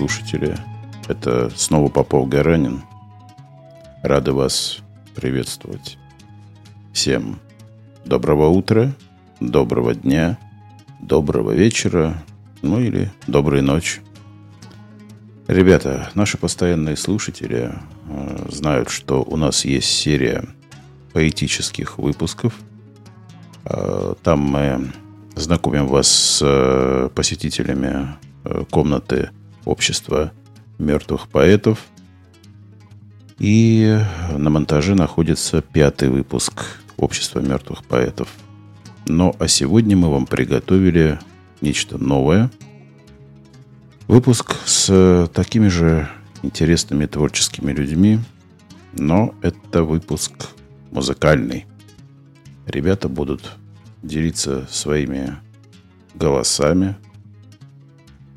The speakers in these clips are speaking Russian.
слушатели. Это снова Попов Гаранин. Рады вас приветствовать. Всем доброго утра, доброго дня, доброго вечера, ну или доброй ночи. Ребята, наши постоянные слушатели э, знают, что у нас есть серия поэтических выпусков. Э, там мы знакомим вас с э, посетителями э, комнаты общества мертвых поэтов. И на монтаже находится пятый выпуск общества мертвых поэтов. Но а сегодня мы вам приготовили нечто новое – Выпуск с такими же интересными творческими людьми, но это выпуск музыкальный. Ребята будут делиться своими голосами.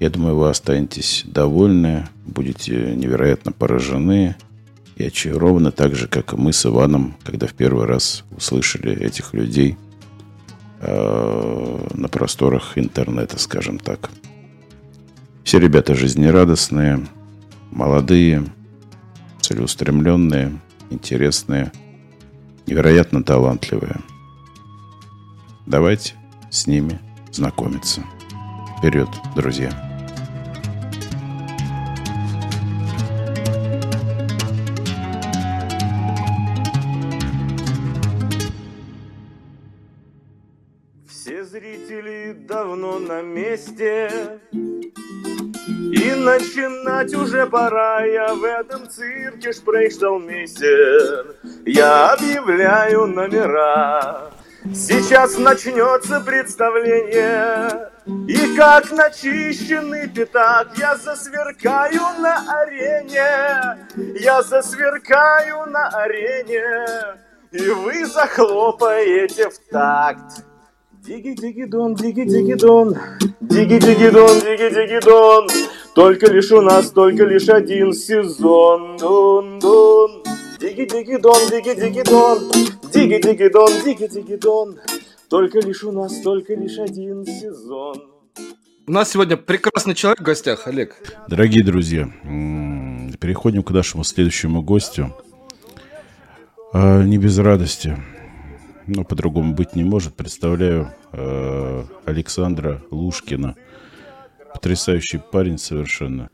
Я думаю, вы останетесь довольны, будете невероятно поражены и очарованы так же, как и мы с Иваном, когда в первый раз услышали этих людей э, на просторах интернета, скажем так. Все ребята жизнерадостные, молодые, целеустремленные, интересные, невероятно талантливые. Давайте с ними знакомиться. Вперед, друзья! Зрители давно на месте и начинать уже пора, я в этом цирке Шпрейшталмейстер. Я объявляю номера. Сейчас начнется представление, И как начищенный пятак Я засверкаю на арене, Я засверкаю на арене, И вы захлопаете в такт. Диги-диги-дон, диги-диги-дон, диги-диги-дон, диги-диги-дон. Только лишь у нас, только лишь один сезон. Дон-дон. Диги-диги-дон, диги-диги-дон, диги-диги-дон, диги-диги-дон. Только лишь у нас, только лишь один сезон. У нас сегодня прекрасный человек в гостях, Олег. Дорогие друзья, переходим к нашему следующему гостю. А, не без радости ну, по-другому быть не может. Представляю э, Александра Лушкина. Потрясающий парень совершенно.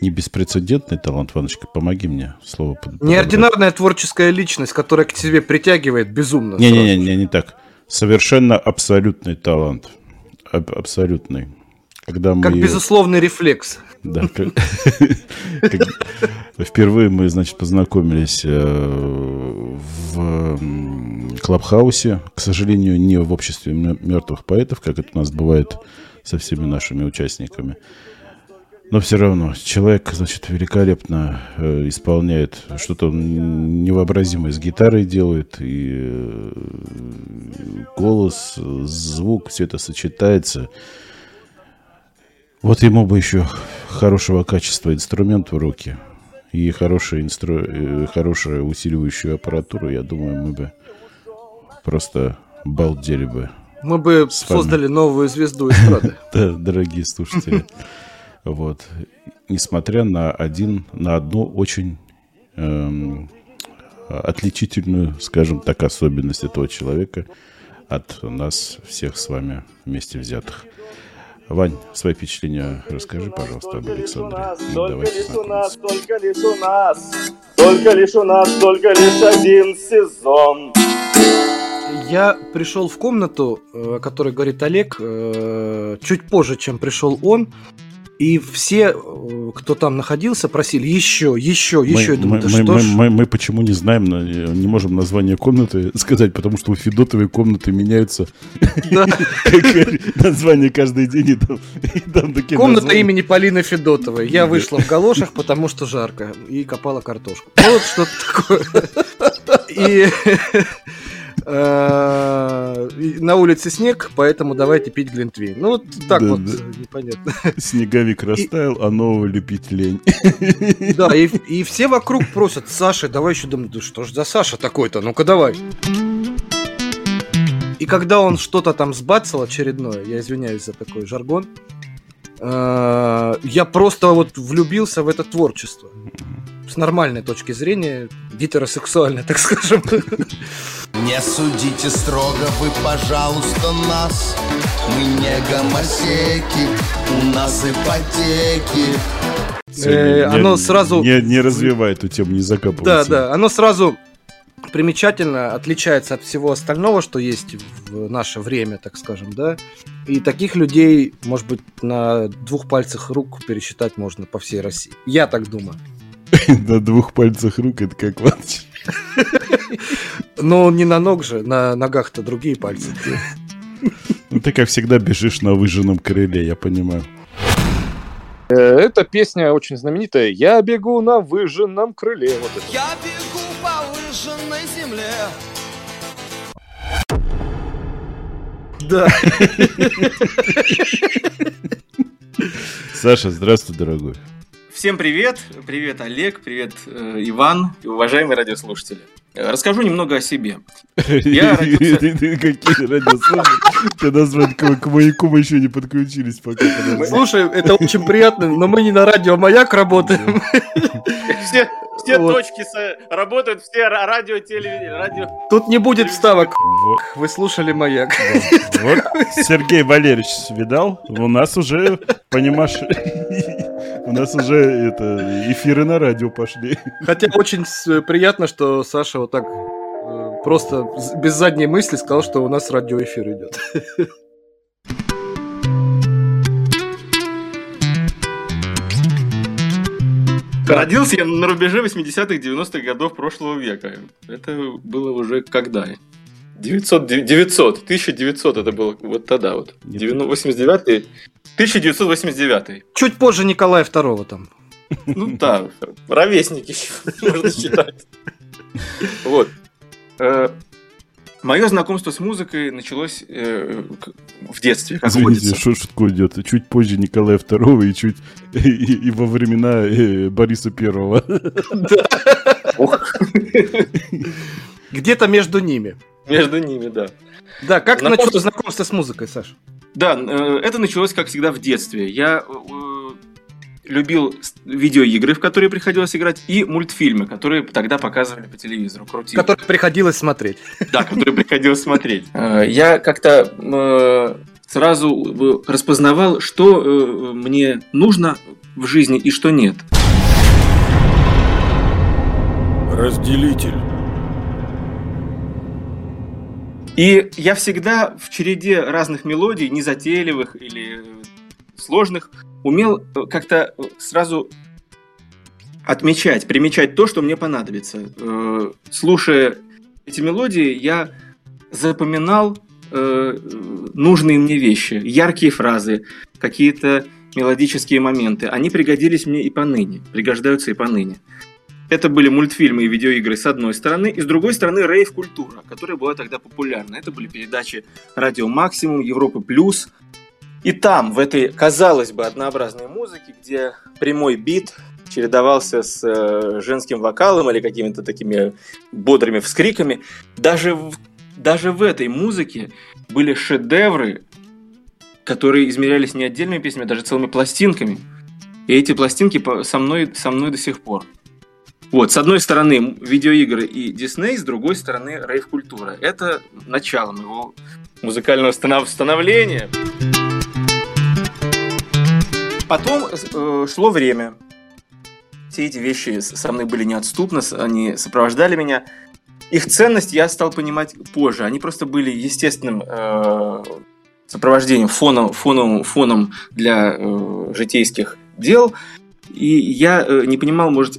Не беспрецедентный талант, Ваночка, помоги мне слово. Под, Неординарная творческая личность, которая к тебе притягивает безумно. Не-не-не, не, не так. Совершенно абсолютный талант. Аб- абсолютный. Когда мы... Как безусловный рефлекс. Да. Впервые мы, значит, познакомились э, в Клабхаусе. К сожалению, не в обществе мертвых поэтов, как это у нас бывает со всеми нашими участниками. Но все равно человек, значит, великолепно э, исполняет что-то невообразимое с гитарой делает, и э, голос, звук, все это сочетается. Вот ему бы еще хорошего качества инструмент в руки и хорошую, инстру... Э, хорошую усиливающую аппаратуру, я думаю, мы бы просто балдели бы. Мы бы создали новую звезду эстрады. Да, дорогие слушатели. Вот. Несмотря на один, на одну очень эм, отличительную, скажем так, особенность этого человека от нас всех с вами вместе взятых. Вань, свои впечатления расскажи, пожалуйста, об Александре. Только лишь у нас, только лишь у нас, только лишь у нас, только лишь один сезон. Я пришел в комнату, э, о которой говорит Олег, э, чуть позже, чем пришел он. И все, э, кто там находился, просили еще, еще, еще. Мы, Я думаю, мы, да мы, что мы, ж... мы, мы почему не знаем, не можем название комнаты сказать, потому что у Федотовой комнаты меняются название каждый день. Комната имени Полины Федотовой. Я вышла в галошах, потому что жарко, и копала картошку. Вот что-то такое. И Э, на улице снег, поэтому давайте пить глинтвейн. Ну, вот так вот, да. непонятно. Снеговик растаял, а нового лепить лень. Да, и, все вокруг просят, Саша, давай еще думаю, да что ж за Саша такой-то, ну-ка давай. И когда он что-то там сбацал очередное, я извиняюсь за такой жаргон, Э, я просто вот влюбился в это творчество. С нормальной точки зрения, гетеросексуальной, так скажем. Не судите строго вы, пожалуйста, нас Мы не гомосеки, у нас ипотеки Э, оно сразу... Не, не развивай эту тему, не закапывайся. Да, да, оно сразу примечательно отличается от всего остального, что есть в наше время, так скажем, да. И таких людей, может быть, на двух пальцах рук пересчитать можно по всей России. Я так думаю. На двух пальцах рук это как ватч. Но не на ног же, на ногах-то другие пальцы. Ну, ты, как всегда, бежишь на выжженном крыле, я понимаю. Э, Эта песня очень знаменитая. Я бегу на выжженном крыле. Вот это. Я бегу земле Да. Саша, здравствуй, дорогой. Всем привет! Привет, Олег, привет, э, Иван и уважаемые радиослушатели. Расскажу немного о себе. Я Какие радиослушатели? Ты назвать к маяку мы еще не подключились пока. Слушай, это очень приятно, но мы не на радио Маяк работаем. Все, все Вот. точки работают, все ра- радио, телевидение, радио. Тут не будет вставок. Вот, Вы слушали Маяк. вот. Сергей Валерьевич, видал? У нас уже, понимаешь, у нас уже это эфиры на радио пошли. Хотя очень приятно, что Саша вот так э, просто без задней мысли сказал, что у нас радиоэфир идет. Родился я на рубеже 80-х, 90-х годов прошлого века. Это было уже когда? 900, 900, 1900 это было вот тогда вот. 89 1989 Чуть позже Николая II там. Ну да, ровесники можно считать. Вот. Мое знакомство с музыкой началось э, в детстве, как Извините, водится. что шутку идет. Чуть позже Николая II и чуть и, и во времена э, Бориса Первого. Ох, Где-то между ними. Между ними, да. Да, как Знакомство началось с- знакомство с музыкой, Саш? Да, э, это началось, как всегда, в детстве. Я э, любил видеоигры, в которые приходилось играть, и мультфильмы, которые тогда показывали по телевизору. Крутили. Который приходилось смотреть. Да, которые приходилось смотреть. Э, Я как-то э, сразу э, распознавал, что мне нужно в жизни и что нет. Разделитель. И я всегда в череде разных мелодий, незатейливых или сложных, умел э, как-то э, сразу отмечать, примечать то, что мне понадобится. Э, Слушая эти мелодии, я запоминал нужные мне вещи, яркие фразы, какие-то мелодические моменты. Они пригодились мне и поныне, пригождаются и поныне. Это были мультфильмы и видеоигры с одной стороны, и с другой стороны рейв-культура, которая была тогда популярна. Это были передачи Радио Максимум, Европы Плюс. И там, в этой, казалось бы, однообразной музыке, где прямой бит чередовался с э, женским вокалом или какими-то такими бодрыми вскриками, даже в, даже в этой музыке были шедевры, которые измерялись не отдельными песнями, а даже целыми пластинками. И эти пластинки со мной, со мной до сих пор. Вот, с одной стороны видеоигры и Дисней, с другой стороны рейв-культура. Это начало моего музыкального станов- становления. Потом э, шло время. Все эти вещи со мной были неотступны, они сопровождали меня. Их ценность я стал понимать позже. Они просто были естественным э, сопровождением, фоном, фоном, фоном для э, житейских дел. И я э, не понимал, может,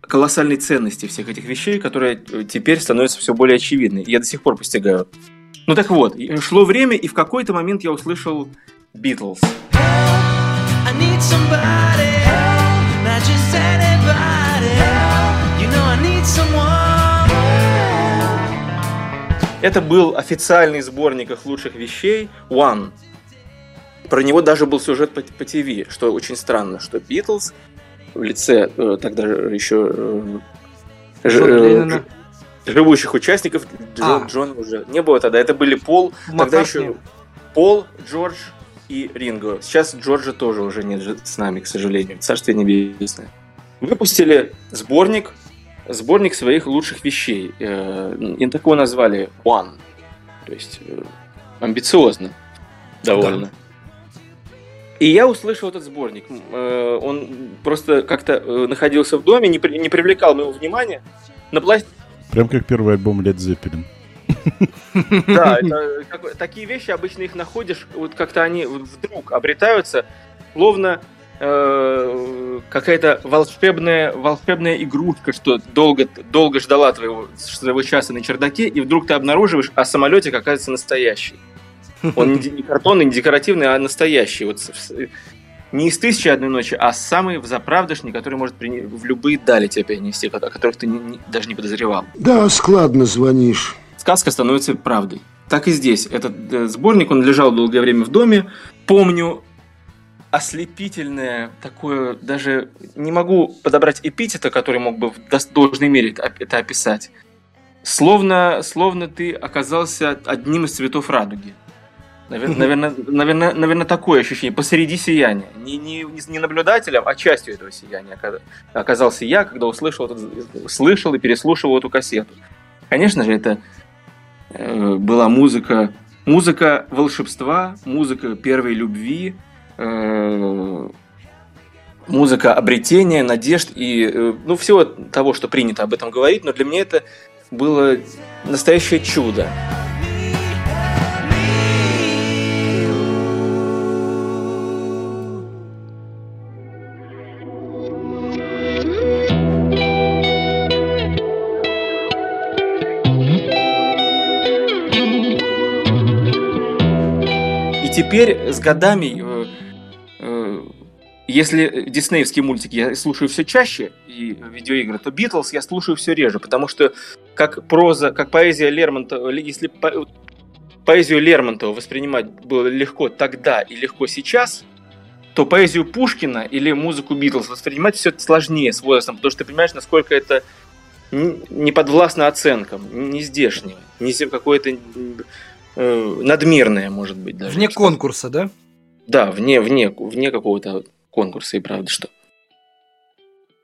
колоссальной ценности всех этих вещей, которые э, теперь становятся все более очевидны. Я до сих пор постигаю. Ну так вот, и шло время, и в какой-то момент я услышал Битлз. Это был официальный сборник их лучших вещей One. Про него даже был сюжет по, по ТВ, что очень странно, что Битлз в лице э, тогда еще э, ж- Джон э, живущих участников Джон, А. Джон уже не было тогда. Это были Пол, тогда Маккартни. еще Пол, Джордж, и Ринго. Сейчас Джорджа тоже уже нет с нами, к сожалению. Царствие небесное. Выпустили сборник, сборник своих лучших вещей. Э, И так его назвали One. То есть э, амбициозно довольно. И я услышал этот сборник. Э, Он просто как-то находился в доме, не, при- не привлекал моего внимания. На пласт... Прям как первый альбом Led Zeppelin. Да, такие вещи обычно их находишь, вот как-то они вдруг обретаются, словно э, какая-то волшебная, волшебная игрушка, что долго, долго ждала твоего, своего часа на чердаке, и вдруг ты обнаруживаешь, а самолетик оказывается настоящий. Он не, картонный, не декоративный, а настоящий. Вот не из тысячи одной ночи, а самый взаправдошний, который может в любые дали тебя перенести, о которых ты не- не- даже не подозревал Да, складно звонишь. Сказка становится правдой. Так и здесь. Этот э, сборник, он лежал долгое время в доме. Помню ослепительное такое, даже не могу подобрать эпитета, который мог бы в должной мере это оп- это описать. Словно, словно ты оказался одним из цветов радуги. Навер- Наверное, наверное, наверное, такое ощущение. Посреди сияния. Не, не, не наблюдателем, а частью этого сияния ока- оказался я, когда услышал, этот- слышал и переслушивал эту кассету. Конечно же, это была музыка, музыка волшебства, музыка первой любви, э, музыка обретения, надежд и э, ну всего того, что принято об этом говорить. Но для меня это было настоящее чудо. Теперь с годами, э, э, если диснеевские мультики я слушаю все чаще и видеоигры, то Битлз я слушаю все реже, потому что как проза, как поэзия Лермонтова, ли- если по- поэзию Лермонтова воспринимать было легко тогда и легко сейчас, то поэзию Пушкина или музыку Битлз воспринимать все сложнее с возрастом, потому что ты понимаешь, насколько это не подвластно оценкам, не здешнее, не какое-то э, надмирное, может быть, даже. Вне конкурса, да? да, вне, вне, вне какого-то конкурса и правда что.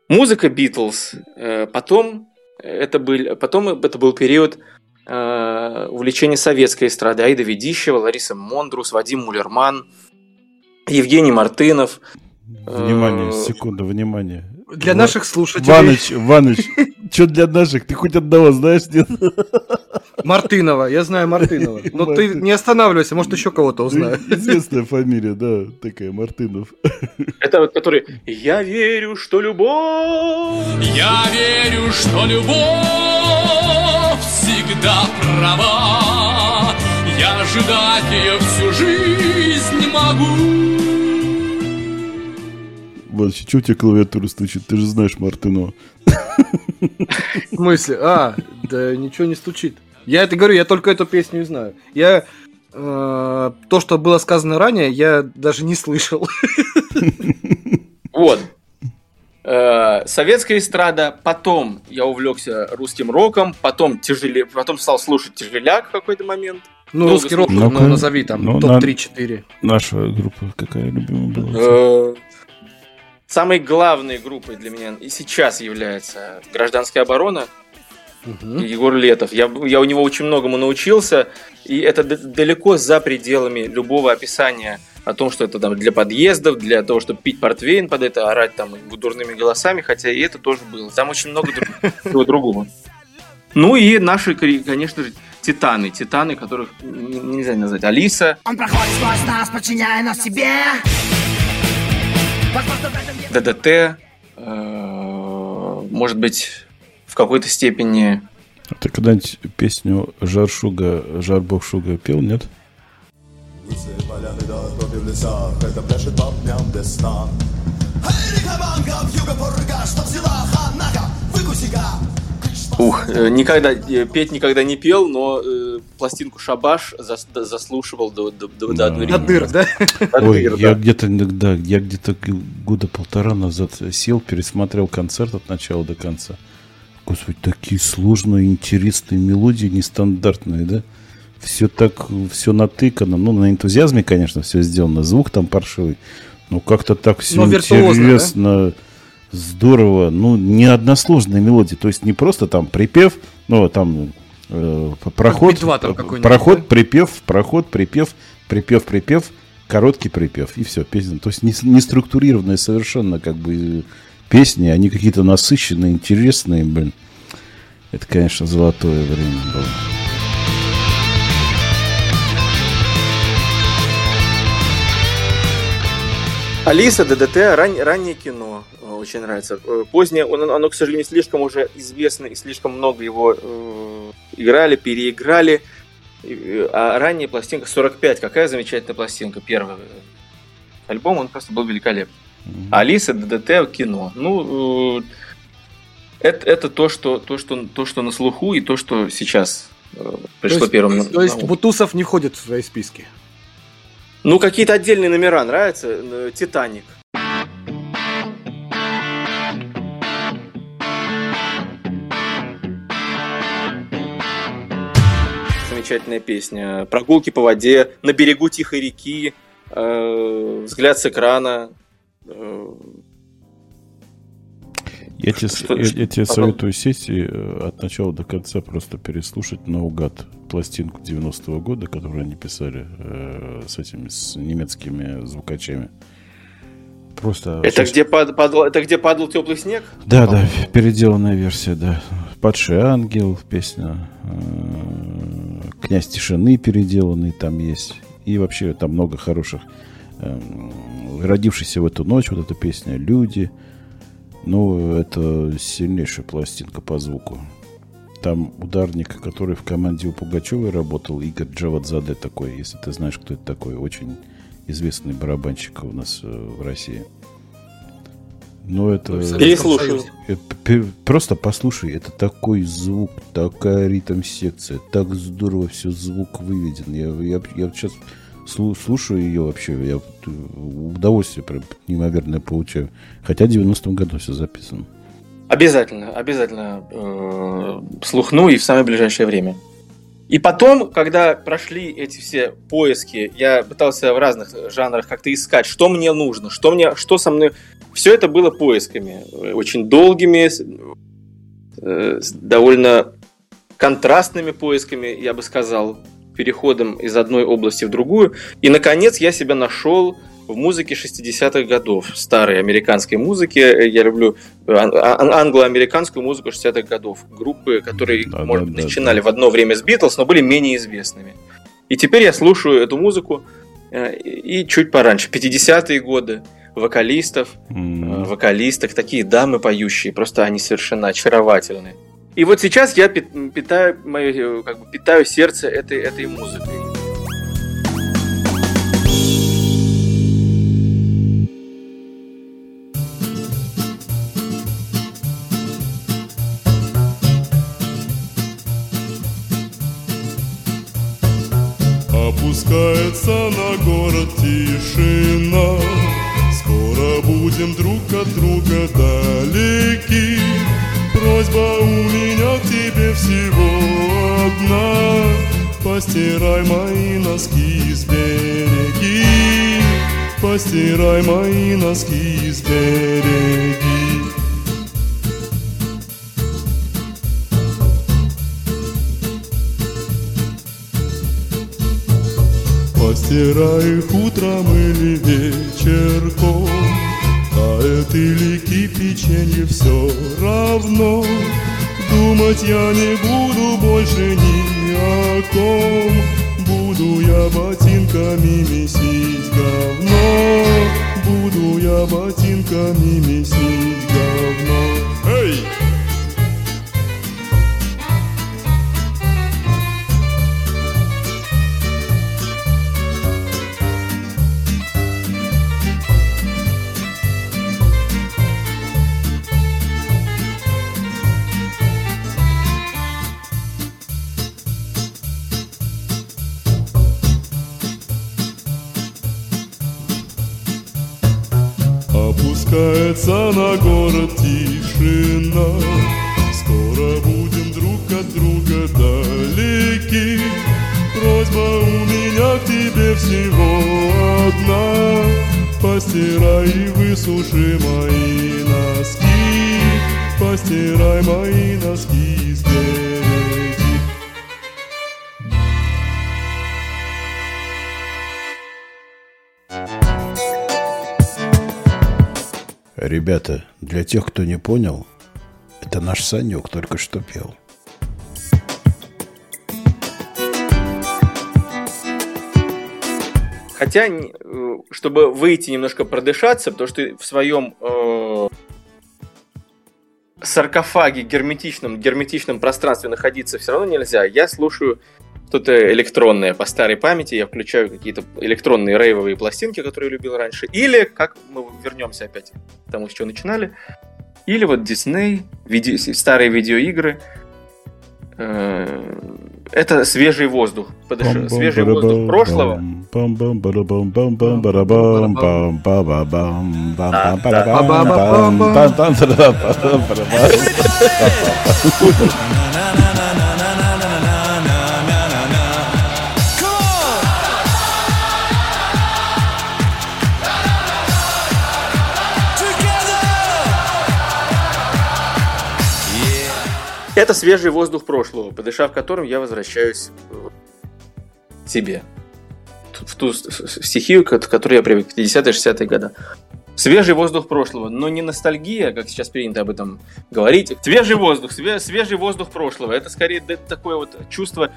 Музыка Битлз. э, Потом это был, потом это был период э, увлечения советской эстрады. Аида Ведищева, Лариса Мондрус, Вадим Мулерман, Евгений Мартынов. Внимание, Э, секунда, внимание. Для Ва- наших слушателей Ваныч, Ваныч, что для наших? Ты хоть одного знаешь, нет? Мартынова, я знаю Мартынова. Но ты не останавливайся, может еще кого-то узнаю. Известная фамилия, да, такая, Мартынов. Это вот который «Я верю, что любовь». Я верю, что любовь всегда права. Я ждать ее всю жизнь могу. Ваныч, что у тебя клавиатура стучит? Ты же знаешь Мартынова. В смысле? А, да ничего не стучит. Я это говорю, я только эту песню и знаю. Я э, то, что было сказано ранее, я даже не слышал. Вот. Э, Советская эстрада, потом я увлекся русским роком, потом тяжеле, потом стал слушать тяжеляк в какой-то момент. Ну, Долго русский рок, ну, назови там, Ну, топ-3-4. Наша группа какая любимая была? Самой главной группой для меня и сейчас является «Гражданская оборона» и Егор Летов. Я, я у него очень многому научился, и это д- далеко за пределами любого описания о том, что это там для подъездов, для того, чтобы пить портвейн под это, орать там дурными голосами, хотя и это тоже было. Там очень много всего другого. Ну и наши, конечно же, титаны. Титаны, которых нельзя назвать. Алиса, Он проходит сквозь нас, подчиняя нас себе. ДДТ, э, может быть, в какой-то степени А Ты когда-нибудь песню Жар Шуга, Жар Бог Шуга пел, нет? Ух, э, никогда э, петь никогда не пел, но э, пластинку Шабаш зас- заслушивал до, до, до, до Да. На дыр, да? До Ой, дыр, я да. где-то, да, я где-то года полтора назад сел, пересмотрел концерт от начала до конца. Господи, такие сложные, интересные мелодии, нестандартные, да? все так, все натыкано. Ну, на энтузиазме, конечно, все сделано. Звук там паршивый. Ну, как-то так все Но интересно, здорово. Ну, не односложная мелодия. То есть не просто там припев, ну, там э, проход, Би-2 там проход, припев, проход, припев, припев, припев, короткий припев. И все, песня. То есть не, не структурированная совершенно как бы песни. Они какие-то насыщенные, интересные, блин. Это, конечно, золотое время было. Алиса, ДДТ, ран- раннее кино э, очень нравится. Э, Позднее, оно, оно, к сожалению, слишком уже известно и слишком много его э, играли, переиграли. Э, А ранняя пластинка 45, какая замечательная пластинка, первый альбом, он просто был великолепный. А Алиса, ДДТ, кино. Ну, э, это, это то, что, то, что, то, что на слуху и то, что сейчас э, пришло то есть, первым. на- То есть на ум. Бутусов не входит в твои списки. Ну, какие-то отдельные номера нравятся. Э, Титаник. Замечательная песня. Прогулки по воде, на берегу тихой реки, э, взгляд с экрана. э, Я тебе, Что- я- я тебе советую сесть и э, от начала до конца просто переслушать наугад пластинку 90-го года, которую они писали э, с этими с немецкими звукачами. Просто... Это где, пад- падал, это где падал теплый снег? Да, да, переделанная версия, да. Падший ангел, песня. э, Князь тишины переделанный там есть. И вообще там много хороших. эм, Родившийся в эту ночь, вот эта песня Люди. Ну, это сильнейшая пластинка по звуку. Там ударник, который в команде у Пугачевой работал, Игорь Джавадзаде такой, если ты знаешь, кто это такой, очень известный барабанщик у нас э, в России. Ну, это... Переслушаю. Просто послушай, это такой звук, такая ритм-секция, так здорово все звук выведен. Я, я, я сейчас слушаю ее вообще, я э, удовольствие прям неимоверное получаю. Хотя в 90-м году все записано. Обязательно, обязательно э, слухну и в самое ближайшее время. И потом, когда прошли эти все поиски, я пытался в разных жанрах как-то искать, что мне нужно, что мне, что со мной. Все это было поисками, э, очень долгими, э, довольно контрастными поисками, я бы сказал, переходом из одной области в другую. И, наконец, я себя нашел в музыке 60-х годов, старой американской музыке. Я люблю ан- ан- англо-американскую музыку 60-х годов. Группы, которые, Да, может да, начинали да. в одно время с Битлз, но были менее известными. И теперь я слушаю эту музыку э, и чуть пораньше, 50-е годы, вокалистов, э, вокалисток, такие дамы поющие, просто они совершенно очаровательны. И вот сейчас я пит- питаю, мое, как бы, питаю сердце этой, этой музыкой. Опускается на город тишина Скоро будем друг от друга далеки Просьба у меня к тебе всего одна. Постирай мои носки с береги Постирай мои носки с береги Постирай их утром или вечерком Тает или кипяченье все равно. Думать я не буду больше ни о ком. Буду я ботинками месить говно. Буду я ботинками месить говно. Эй! Опускается на город тишина. Скоро будем друг от друга далеки. Про всего одна. Постирай и высуши мои носки. Постирай мои носки Ребята, для тех, кто не понял, это наш Санек только что пел. Хотя, э, чтобы выйти немножко продышаться, потому что в своем э, саркофаге герметичном, герметичном пространстве находиться все равно нельзя. Я слушаю что-то электронное по старой памяти, я включаю какие-то электронные рейвовые пластинки, которые я любил раньше. Или, как мы вернемся опять к тому, с чего начинали, или вот Дисней, виде- старые видеоигры. Э, Это свежий воздух. Подыш- Свежий воздух прошлого. Это свежий воздух прошлого, подышав которым я возвращаюсь э, к себе. В ту стихию, к которой я привык, в 50-60-е годы. Свежий воздух прошлого, но не ностальгия, как сейчас принято об этом говорить. Свежий воздух, све- свежий воздух прошлого. Это скорее такое вот чувство,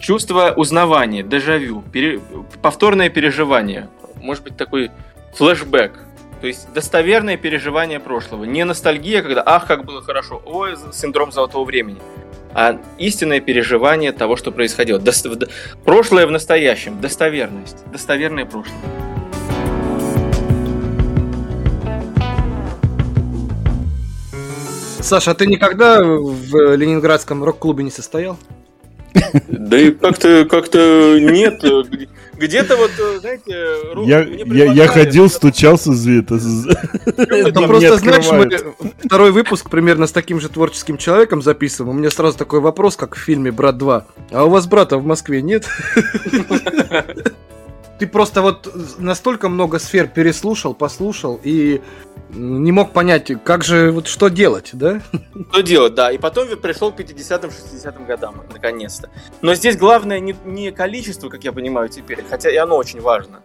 чувство узнавания, дежавю, пере- повторное переживание. Может быть, такой флешбэк. То есть достоверное переживание прошлого. Не ностальгия, когда «ах, как было хорошо», «ой, синдром золотого времени», а истинное переживание того, что происходило. Дос- в- д- прошлое в настоящем, достоверность, достоверное прошлое. Саша, а ты никогда в ленинградском рок-клубе не состоял? Да и как-то как-то нет. Где- Где-то вот, э, знаете, ру- Я, я, я ходил, стучался, это... Это просто, знаешь, мы второй выпуск примерно с таким же творческим человеком записываем. У меня сразу такой вопрос, как в фильме «Брат 2». А у вас брата в Москве нет? Ты просто вот настолько много сфер переслушал, послушал и не мог понять, как же, вот что делать, да? Что делать, да. И потом пришел к 50-м, 60-м годам, наконец-то. Но здесь главное не, не количество, как я понимаю теперь, хотя и оно очень важно,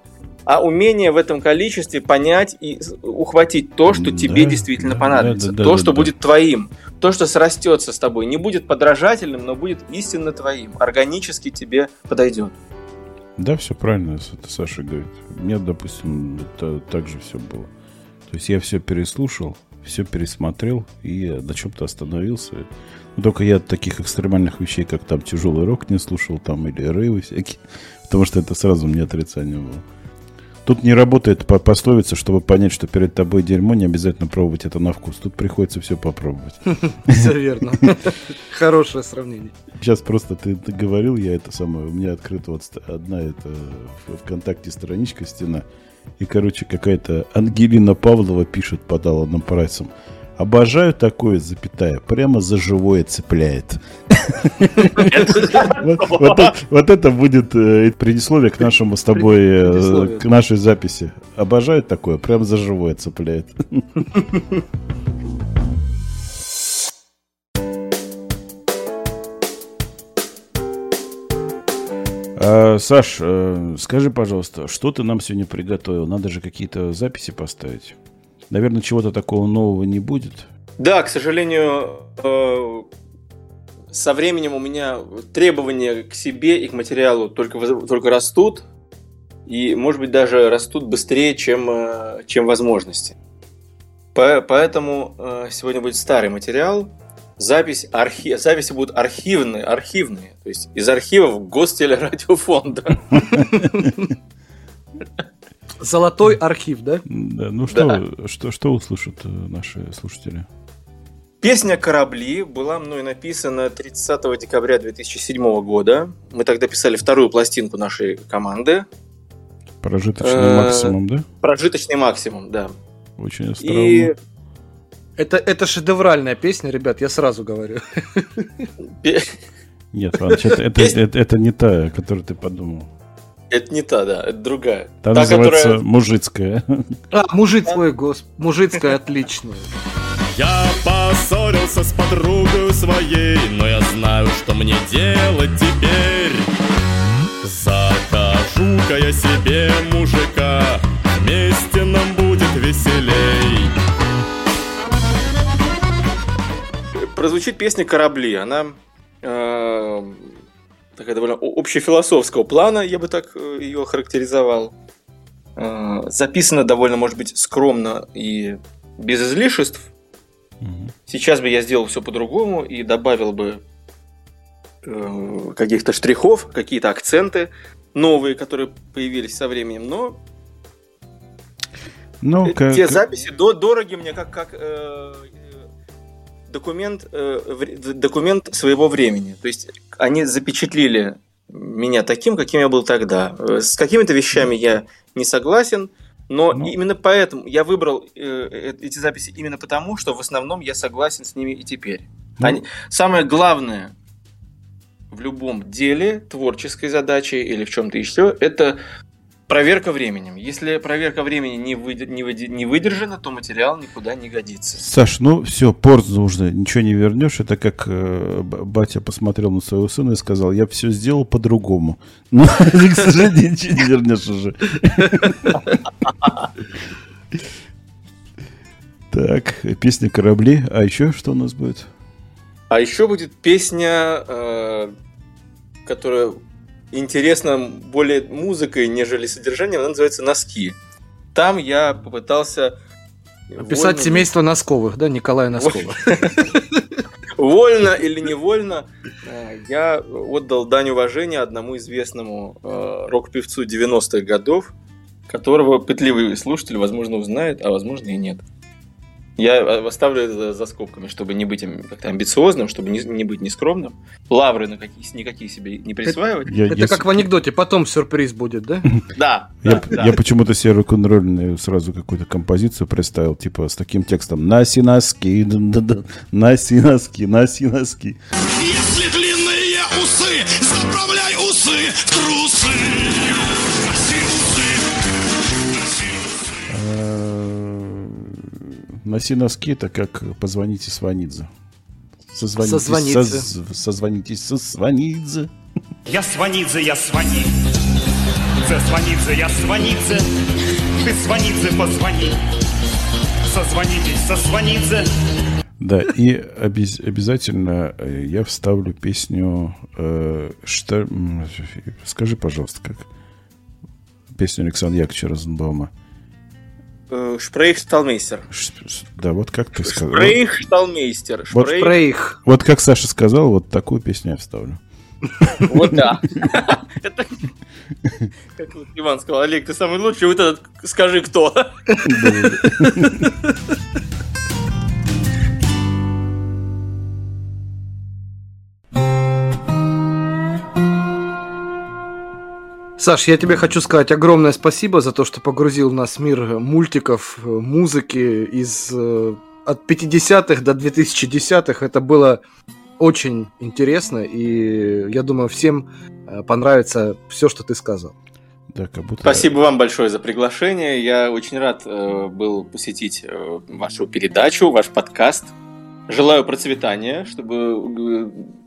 а умение в этом количестве понять и ухватить то, что Да, тебе действительно да, понадобится. да, да, то, да, что да. будет твоим. То, что срастется с тобой. Не будет подражательным, но будет истинно твоим. Органически тебе подойдет. Да, все правильно, это Саша говорит. У меня, допустим, это так же все было. То есть я все переслушал, все пересмотрел и на чем-то остановился. Но только я таких экстремальных вещей, как там тяжелый рок не слушал, там или рейвы всякие, потому что это сразу мне отрицание было. Тут не работает по пословице, чтобы понять, что перед тобой дерьмо, не обязательно пробовать это на вкус. Тут приходится все попробовать. Все верно. Хорошее сравнение. Сейчас просто ты, говорил, я это самое, у меня открыта вот одна это ВКонтакте страничка стена, и, короче, какая-то Ангелина Павлова пишет под Аланом Прайсом. Обожаю такое, запятая, прямо за живое цепляет. Вот это- будет э, предисловие к нашему с тобой, э, к нашей записи. Обожаю такое, прямо за живое цепляет. А, Саш, э, скажи, пожалуйста, что ты нам сегодня приготовил? Надо же какие-то записи поставить. Наверное, чего-то такого нового не будет. Да, к сожалению, э, со временем у меня требования к себе и к материалу только, только растут. И, может быть, даже растут быстрее, чем, э, чем возможности. По- Поэтому э, сегодня будет старый материал. Запись, архи... Записи будут архивные, архивные. То есть из архивов Гостелерадиофонда. Золотой архив, да? Да, ну что, что, что услышат э, наши слушатели? Песня «Корабли» была мной написана 30 декабря 2007 года. Мы тогда писали вторую пластинку нашей команды. Прожиточный Э, максимум, да? Прожиточный максимум, да. Очень И остроумно. Это, это шедевральная песня, ребят, я сразу говорю. Нет, Иваныч, это, это, это, это не та, о которой ты подумал. Это не та, да, это другая. Та, Та, называется которая... мужицкая. А, мужик твой, госп... Мужицкая, отличная. Я поссорился с подругой своей, но я знаю, что мне делать теперь. Закажу-ка я себе мужика, вместе нам будет веселей. Прозвучит песня «Корабли». Она э, такая довольно общефилософского плана, я бы так э, ее характеризовал. Э, записана довольно, может быть, скромно и без излишеств. Сейчас бы я сделал все по-другому и добавил бы э, каких-то штрихов, какие-то акценты новые, которые появились со временем, но Ну, Э, как- Те записи до- дороги мне как, как э, документ, э, документ своего времени. То есть они запечатлели меня таким, каким я был тогда. Э, С какими-то вещами я не согласен, но Ну. именно поэтому я выбрал э, э, эти записи именно потому, что в основном я согласен с ними и теперь. Ну. Они- самое главное в любом деле, творческой задаче или в чем-то еще, это проверка временем. Если проверка времени не, выде- не выде- не выдержана, то материал никуда не годится. Саш, ну все, поздно уже, ничего не вернешь. Это как э, батя посмотрел на своего сына и сказал, я все сделал по-другому. Ну, к сожалению, ничего не вернешь уже. Так, песня «Корабли». А еще что у нас будет? А еще будет песня, э, которая интересна более музыкой, нежели содержанием. Она называется «Носки». Там я попытался... Описать вольно- семейство Носковых, да, Николая Носкова. Вольно или невольно э, я отдал дань уважения одному известному э, рок-певцу 90-х годов, которого пытливый слушатель, возможно, узнает, а возможно и нет. Я оставлю это за, за скобками, чтобы не быть как-то амбициозным, чтобы не, не быть нескромным. Лавры на какие, никакие себе не присваивать. Я, Это я как в анекдоте, потом сюрприз будет, да? Да, я- почему-то себе рок-н-ролльную сразу какую-то композицию представил, типа с таким текстом «Наси носки, наси носки, наси носки». Если длинные усы, заправляй усы в трусы. Носи носки, это как позвоните Сванидзе. Созвонитесь, Созвониться. соз- созвонитесь со Сванидзе. Я Сванидзе, я Свани. Це Сванидзе, я Сванидзе. Ты Сванидзе, позвони. Созвонитесь со Сванидзе. Да, и обез- обязательно э, я вставлю песню... э, что, скажи, пожалуйста, как песню Александра Яковлевича Розенбаума. Э, Шпрейхшталмейстер. Да, вот как ты сказал. Шпрейхшталмейстер. Вот Шпрейх- Прейх. Вот как Саша сказал, вот такую песню я вставлю. Вот да. Это как вот Иван сказал, Олег, ты самый лучший, вот этот скажи кто. Саш, я тебе хочу сказать огромное спасибо за то, что погрузил нас в мир мультиков, э, музыки из э, от 50-х до 2010-х. Это было очень интересно, и я думаю, всем э, понравится все, что ты сказал. Да, как будто... Спасибо вам большое за приглашение. Я очень рад э, был посетить э, вашу передачу, ваш подкаст. Желаю процветания, чтобы э,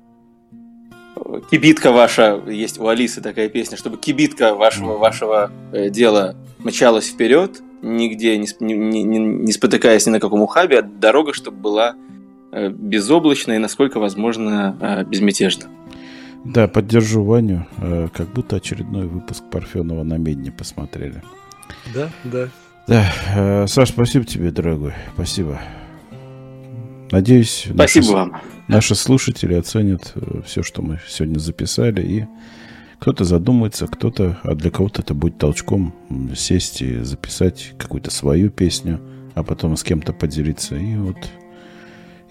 кибитка ваша, есть у Алисы такая песня, чтобы кибитка вашего, вашего э, дела мчалась вперед, нигде не, не- не- не- спотыкаясь ни на каком ухабе, а дорога, чтобы была э, безоблачная и, насколько возможно, э, безмятежна. Да, поддержу Ваню. Как будто очередной выпуск Парфенова на Медне посмотрели. Да, да. Да, Саш, спасибо тебе, дорогой. Спасибо. Надеюсь, Спасибо наши, вам. Наши слушатели оценят все, что мы сегодня записали, и кто-то задумается, кто-то, а для кого-то это будет толчком сесть и записать какую-то свою песню, а потом с кем-то поделиться. И вот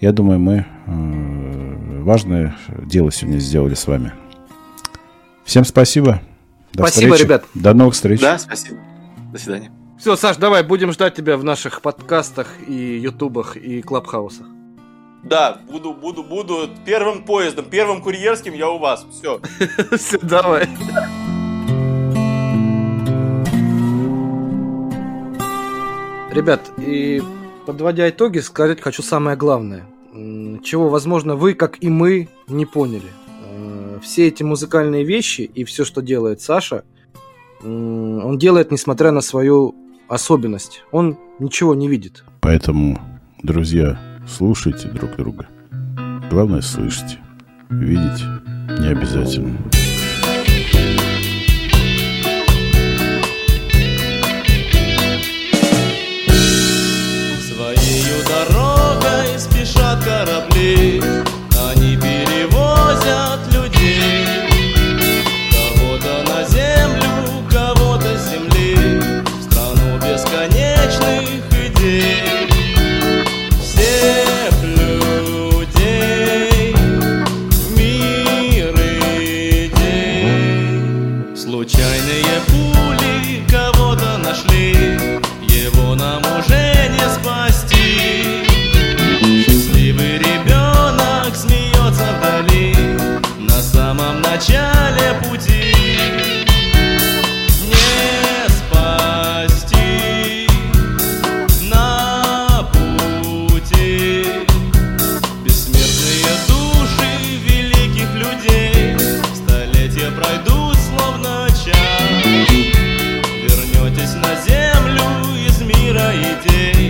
я думаю, мы э, важное дело сегодня сделали с вами. Всем спасибо. До Спасибо, встречи. ребят. До новых встреч. Да, спасибо. До свидания. Все, Саш, давай, будем ждать тебя в наших подкастах и ютубах и клабхаусах. Да, буду, буду, буду первым поездом, первым курьерским я у вас. Все. Все, давай. Ребят, и подводя итоги, сказать хочу самое главное. Чего, возможно, вы, как и мы, не поняли. Э, все эти музыкальные вещи и все, что делает Саша, он делает, несмотря на свою особенность. Он ничего не видит. Поэтому, друзья, слушайте друг друга. Главное, слышите. Видеть не обязательно. Своею дорогой спешат корабли, day.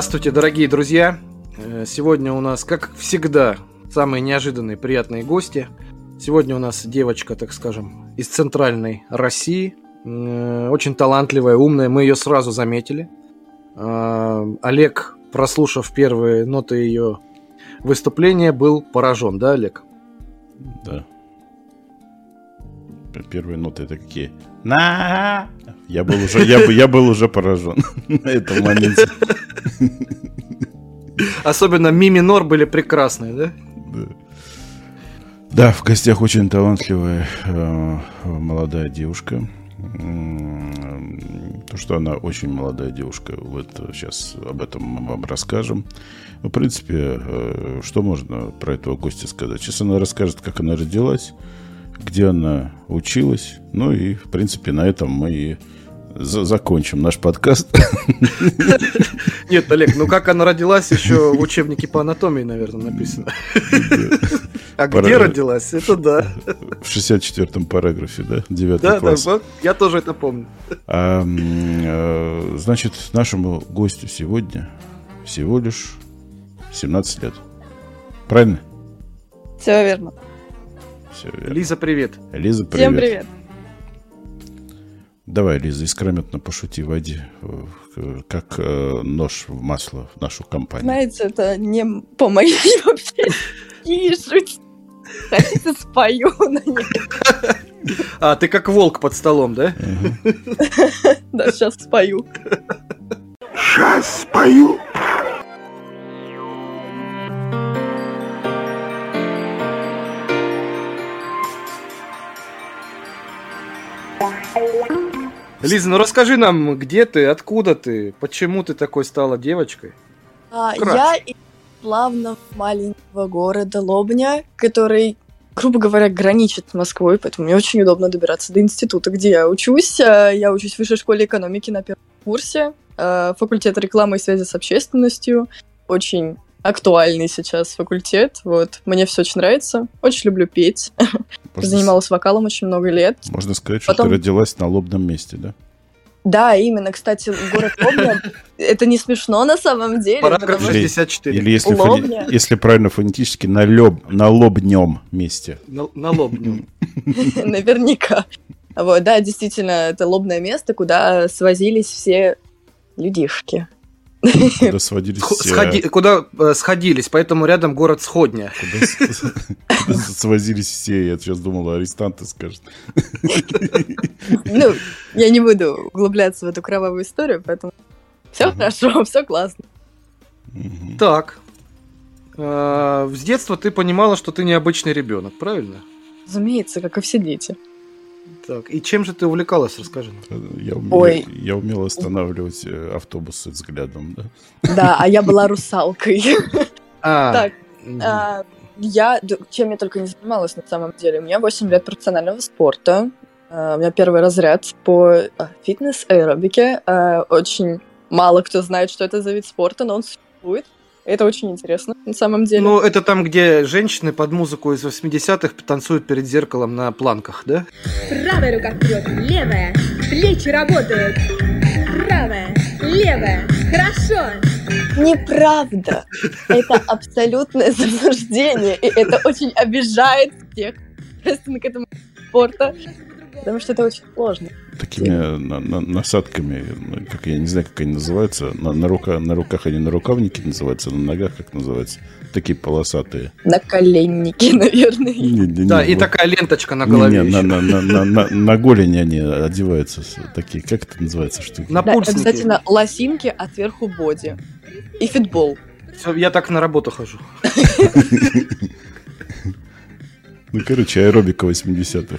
Здравствуйте, дорогие друзья! Э, Сегодня у нас, как всегда, самые неожиданные приятные гости. Сегодня у нас девочка, так скажем, из центральной России. Э, Очень талантливая, умная. Мы ее сразу заметили. А, Олег, прослушав первые ноты ее выступления, был поражен, да, Олег? Да. Первые ноты это какие? На! Я был уже, я, я был уже поражен на этом моменте. Особенно ми минор были прекрасные, да? Да, в гостях очень талантливая э, молодая девушка. То, что она очень молодая девушка, вот сейчас об этом мы вам расскажем. В принципе, э, что можно про этого гостя сказать? Сейчас она расскажет, как она родилась, где она училась. Ну и, в принципе, на этом мы и за- закончим наш подкаст. Нет, Олег, ну как она родилась, еще в учебнике по анатомии, наверное, написано. А где родилась? Это да. В 64-м параграфе, да? 9 Да, да, класс. вот, я тоже это помню. Э, значит, нашему гостю сегодня всего лишь 17 лет. Правильно? Все верно. Все верно. Лиза, привет. Лиза, привет. Всем привет. Давай, Лиза, искрометно пошути, войди как э, нож в масло в нашу компанию. Знаете, это не по моей вообще и шуть. Хотите, спою на них? А, ты как волк под столом, да? Да, сейчас спою. Сейчас спою. Лиза, ну расскажи нам, где ты, откуда ты, почему ты такой стала девочкой? А, я из плавно маленького города Лобня, который, грубо говоря, граничит с Москвой, поэтому мне очень удобно добираться до института, где я учусь. А, Я учусь в высшей школе экономики на первом курсе, а, факультет рекламы и связи с общественностью. Очень актуальный сейчас факультет. Вот. Мне все очень нравится. Очень люблю петь. Можно Занималась вокалом очень много лет. Можно сказать, что Потом- ты родилась на лобном месте, да? Да, именно, кстати, город Лобня. Это не смешно на самом деле. Параграф потому что- Или- 64. Или если, фони- если правильно фонетически, на, лоб, на лобнем месте. На, на лоб. ну. Наверняка. Вот, да, действительно, это лобное место, куда свозились все людишки. Куда сводились сходи- Куда э, сходились, поэтому рядом город Сходня. Куда свозились все. Я сейчас думал, арестанты скажут. Ну, я не буду углубляться в эту кровавую историю, поэтому все хорошо, все классно. Так. Э, С детства ты понимала, что ты необычный ребенок, правильно? Разумеется, как и все дети. Так. И чем же ты увлекалась, расскажи нам. Я умел, Ой. я умел останавливать э, автобусы взглядом, да? Да, а я была русалкой. А, Так, а, я, чем я только не занималась на самом деле. У меня 8 лет профессионального спорта. А, У меня первый разряд по фитнес-аэробике. Очень мало кто знает, что это за вид спорта, но он существует. Это очень интересно на самом деле. Ну, это там, где женщины под музыку из 80-х танцуют перед зеркалом на планках, да? Правая рука вперед, левая. Плечи работают. Правая, левая. Хорошо. Неправда. Это абсолютное заблуждение, и это очень обижает всех, к этому спорта, потому что это очень сложно. Такими на- на- насадками, как я не знаю, как они называются. На, на, рука, на руках они на рукавники называются, на ногах как называется? Такие полосатые. Наколенники, наверное. Не, не, Да, не, и вот. такая ленточка на Не, голове. не, на, еще. на, на, на, на, на голени они одеваются. Такие, как это называется штуки? На Да, обязательно лосинки, а сверху боди. И фитбол. Всё, Я так на работу хожу. Ну, короче, аэробика 80-х.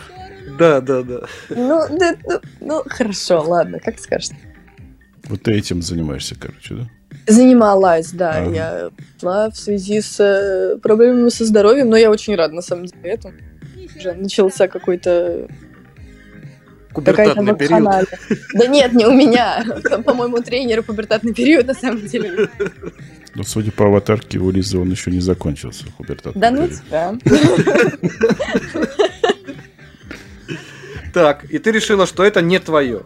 Да, да, да. Ну, да, ну, ну, хорошо, ладно, как скажешь. Вот ты этим занимаешься, короче, да? Занималась, да. Ага. Я шла в связи с э, проблемами со здоровьем, но я очень рада, на самом деле, этому. Уже начался какой-то Пубертатный период. Да нет, не у меня. По-моему, у тренера пубертатный период, на самом деле. Но, судя по аватарке, у Лизы он еще не закончился, Хуберт. Да ну тебя. Так, и ты решила, что это не твое.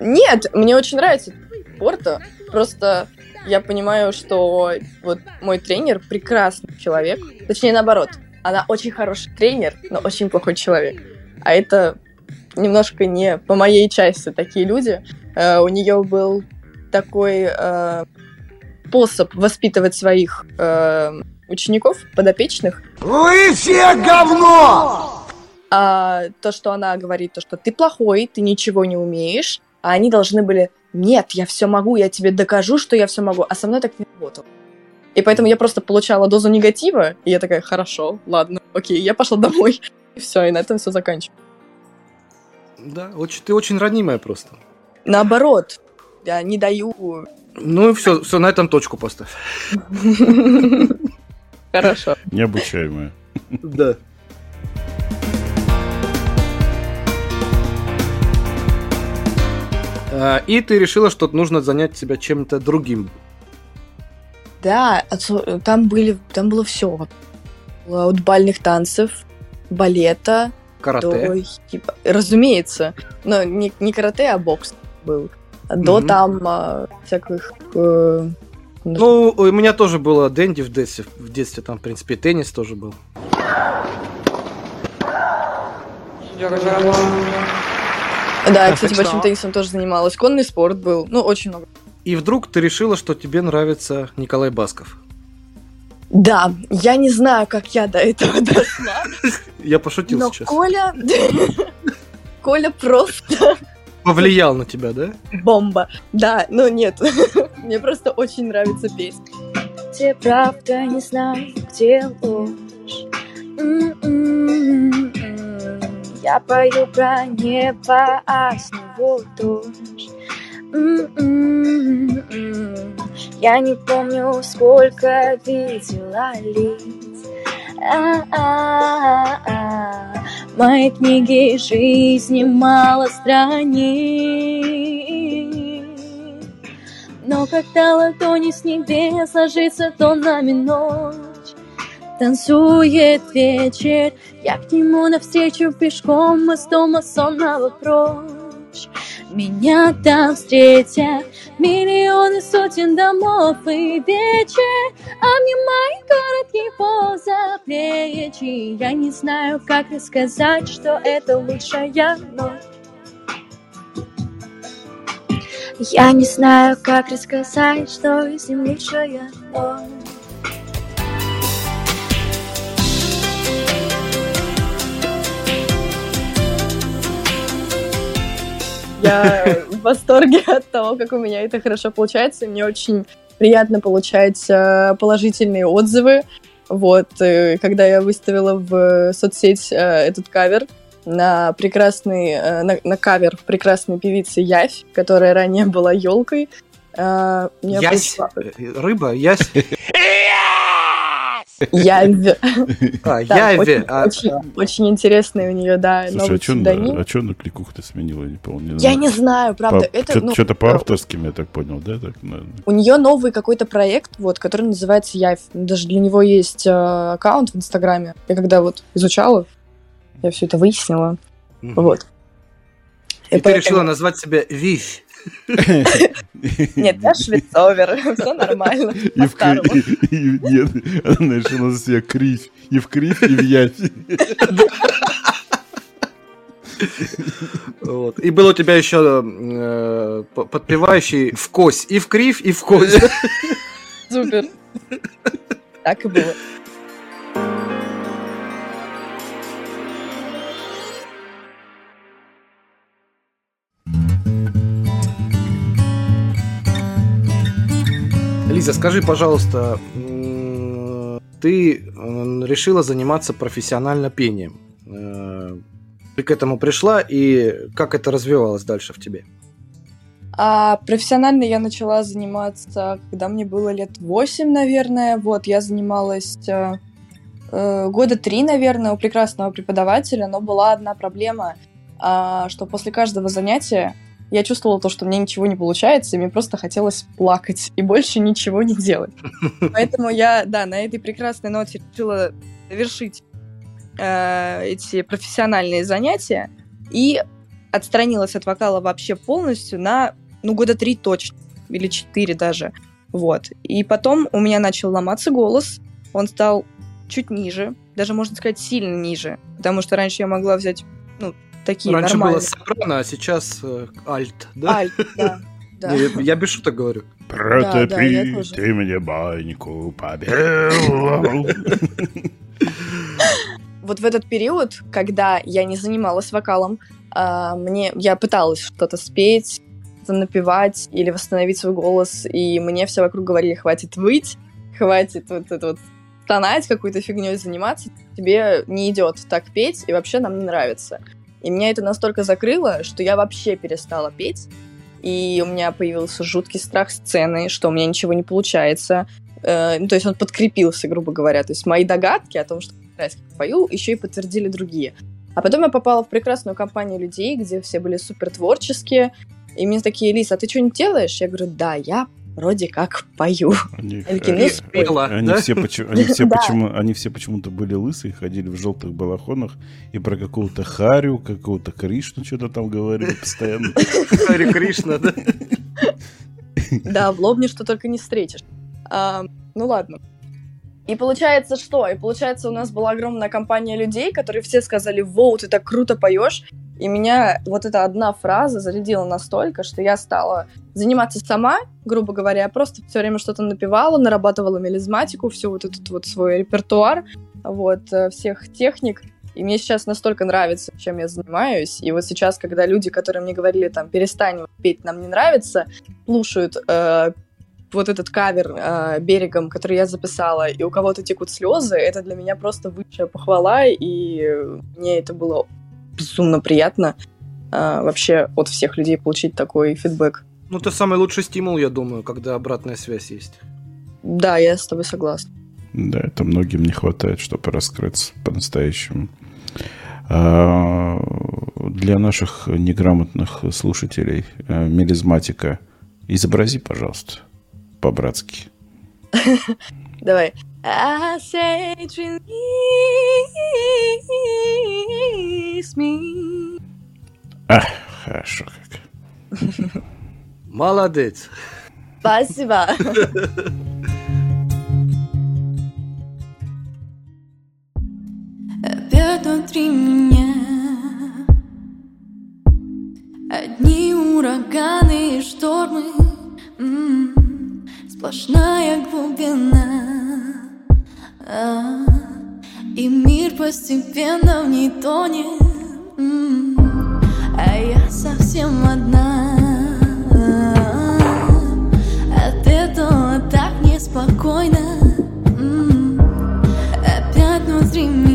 Нет, мне очень нравится спорта. Просто я понимаю, что вот мой тренер прекрасный человек. Точнее, наоборот. Она очень хороший тренер, но очень плохой человек. А это немножко не по моей части такие люди. Э, у нее был такой э, способ воспитывать своих э, учеников, подопечных. Вы все говно! А то, что она говорит, то, что ты плохой, ты ничего не умеешь, а они должны были, нет, я все могу, я тебе докажу, что я все могу, а со мной так не работало. И поэтому я просто получала дозу негатива, и я такая, хорошо, ладно, окей, я пошла домой. И все, и на этом все заканчивается. Да, очень, ты очень ранимая просто. Наоборот, я не даю... Ну и все, все, на этом точку поставь. Хорошо. Необучаемая. Да. И ты решила, что нужно занять себя чем-то другим. Да, там были, там было все. От бальных танцев, балета, Карате. до хип- Разумеется. Но не, не карате, а бокс был. До Мгм. там а, всяких... э, Ну, у меня тоже было Дэнди в детстве. В детстве там, в принципе, теннис тоже был. Да, Так, кстати, большим теннисом тоже занималась. Конный спорт был. Ну, очень много. И вдруг ты решила, что тебе нравится Николай Басков. Да, я не знаю, как я до этого дошла, Я пошутил но сейчас. Коля... Коля просто Повлиял на тебя, да? бомба. Да, но нет, мне просто очень нравится песня. Где правда, не знаю, где ложь. Я пою про небо, а снова дождь. М-м-м-м. Я не помню, сколько видела лиц. А-а-а. В моей книге жизни мало страниц. Но когда ладони с небес ложится, то нами ночь. Танцует вечер, я к нему навстречу пешком из дома сонного прочь. Меня там встретят миллионы сотен домов и вечер Обнимай короткий поза плечи Я не знаю, как рассказать, что это лучшая ночь. Я не знаю, как рассказать, что из них лучшая ночь Я в восторге от того, как у меня это хорошо получается. Мне очень приятно получать э, положительные отзывы. Вот, э, когда я выставила в соцсеть э, этот кавер на прекрасный, на, на кавер прекрасной певицы Явь, которая ранее была елкой. Ясь? пришла- Рыба? Ясь? Явь. А, Да, Яви. Очень, а- очень, интересный у нее, да, Слушай, новый а чё, псевдоним. а чё на кликуху ты сменила? Я не помню. Я не знаю, правда. Это, чё- ну, Что-то по авторским, я так понял, да? У нее новый какой-то проект, вот, который называется Явь. Даже для него есть э, аккаунт в Инстаграме. Я когда вот изучала, я все это выяснила. Вот. И ты решила назвать себя Вивь. Нет, я швецовер, все нормально. И в Нет, она решила за себя кривь. И в кривь, и в явь. Вот. И был у тебя еще э, подпевающий в кось. И в кривь, и в кось. Супер. Так и было. Лиза, скажи, пожалуйста, ты решила заниматься профессионально пением. Э, Ты к этому пришла, и как это развивалось дальше в тебе? А профессионально я начала заниматься, когда мне было лет 8, наверное. Вот, я занималась э, э, года три, наверное, у прекрасного преподавателя, но была одна проблема, а, что после каждого занятия я чувствовала то, что мне ничего не получается, и мне просто хотелось плакать и больше ничего не делать. Поэтому я, да, на этой прекрасной ноте решила завершить э, эти профессиональные занятия и отстранилась от вокала вообще полностью на, ну, года три точно, или четыре даже. Вот. И потом у меня начал ломаться голос, он стал чуть ниже, даже, можно сказать, сильно ниже, потому что раньше я могла взять, ну, такие Раньше нормальные... было сопрано, а сейчас э, альт, да? Альт, да. да. Я, я без шуток говорю. да, тоже. ты мне баньку побил. вот в этот период, когда я не занималась вокалом, а, мне я пыталась что-то спеть, напевать или восстановить свой голос, и мне все вокруг говорили, хватит выть, хватит вот это вот стонать, какой-то фигней заниматься, тебе не идет так петь, и вообще нам не нравится. И меня это настолько закрыло, что я вообще перестала петь, и у меня появился жуткий страх сцены, что у меня ничего не получается. Э, ну, то есть он подкрепился, грубо говоря. То есть мои догадки о том, что я пою, еще и подтвердили другие. А потом я попала в прекрасную компанию людей, где все были супер творческие. И мне такие, Лиз, а ты что-нибудь делаешь? Я говорю, да, я вроде как пою. Они, Они такие, спой. они да? все, почему, они, все почему, они все почему-то были лысые, ходили в желтых балахонах и про какого-то Харю, какого-то Кришну что-то там говорили постоянно. Хари Кришна, да? Да, в лобне что только не встретишь. Ну ладно. И получается что? И получается у нас была огромная компания людей, которые все сказали, воу, ты так круто поешь. И меня вот эта одна фраза зарядила настолько, что я стала заниматься сама, грубо говоря, просто все время что-то напевала, нарабатывала мелизматику, всю вот этот вот свой репертуар, вот, э, всех техник. И мне сейчас настолько нравится, чем я занимаюсь. И вот сейчас, когда люди, которые мне говорили, там, перестань петь, нам не нравится, слушают э, вот этот кавер э, берегом, который я записала, и у кого-то текут слезы, это для меня просто высшая похвала, и мне это было безумно приятно э, вообще от всех людей получить такой фидбэк. Ну, это самый лучший стимул, я думаю, когда обратная связь есть. Да, я с тобой согласна. Да, это многим не хватает, чтобы раскрыться по-настоящему. А, для наших неграмотных слушателей э, мелизматика изобрази, пожалуйста, по-братски. Давай. I say release me. А, хорошо как. Молодец. Спасибо. Опять внутри меня Одни ураганы и штормы Сплошная глубина. А, И мир постепенно в ней тонет. А я совсем одна. От этого так неспокойно. Опять внутри меня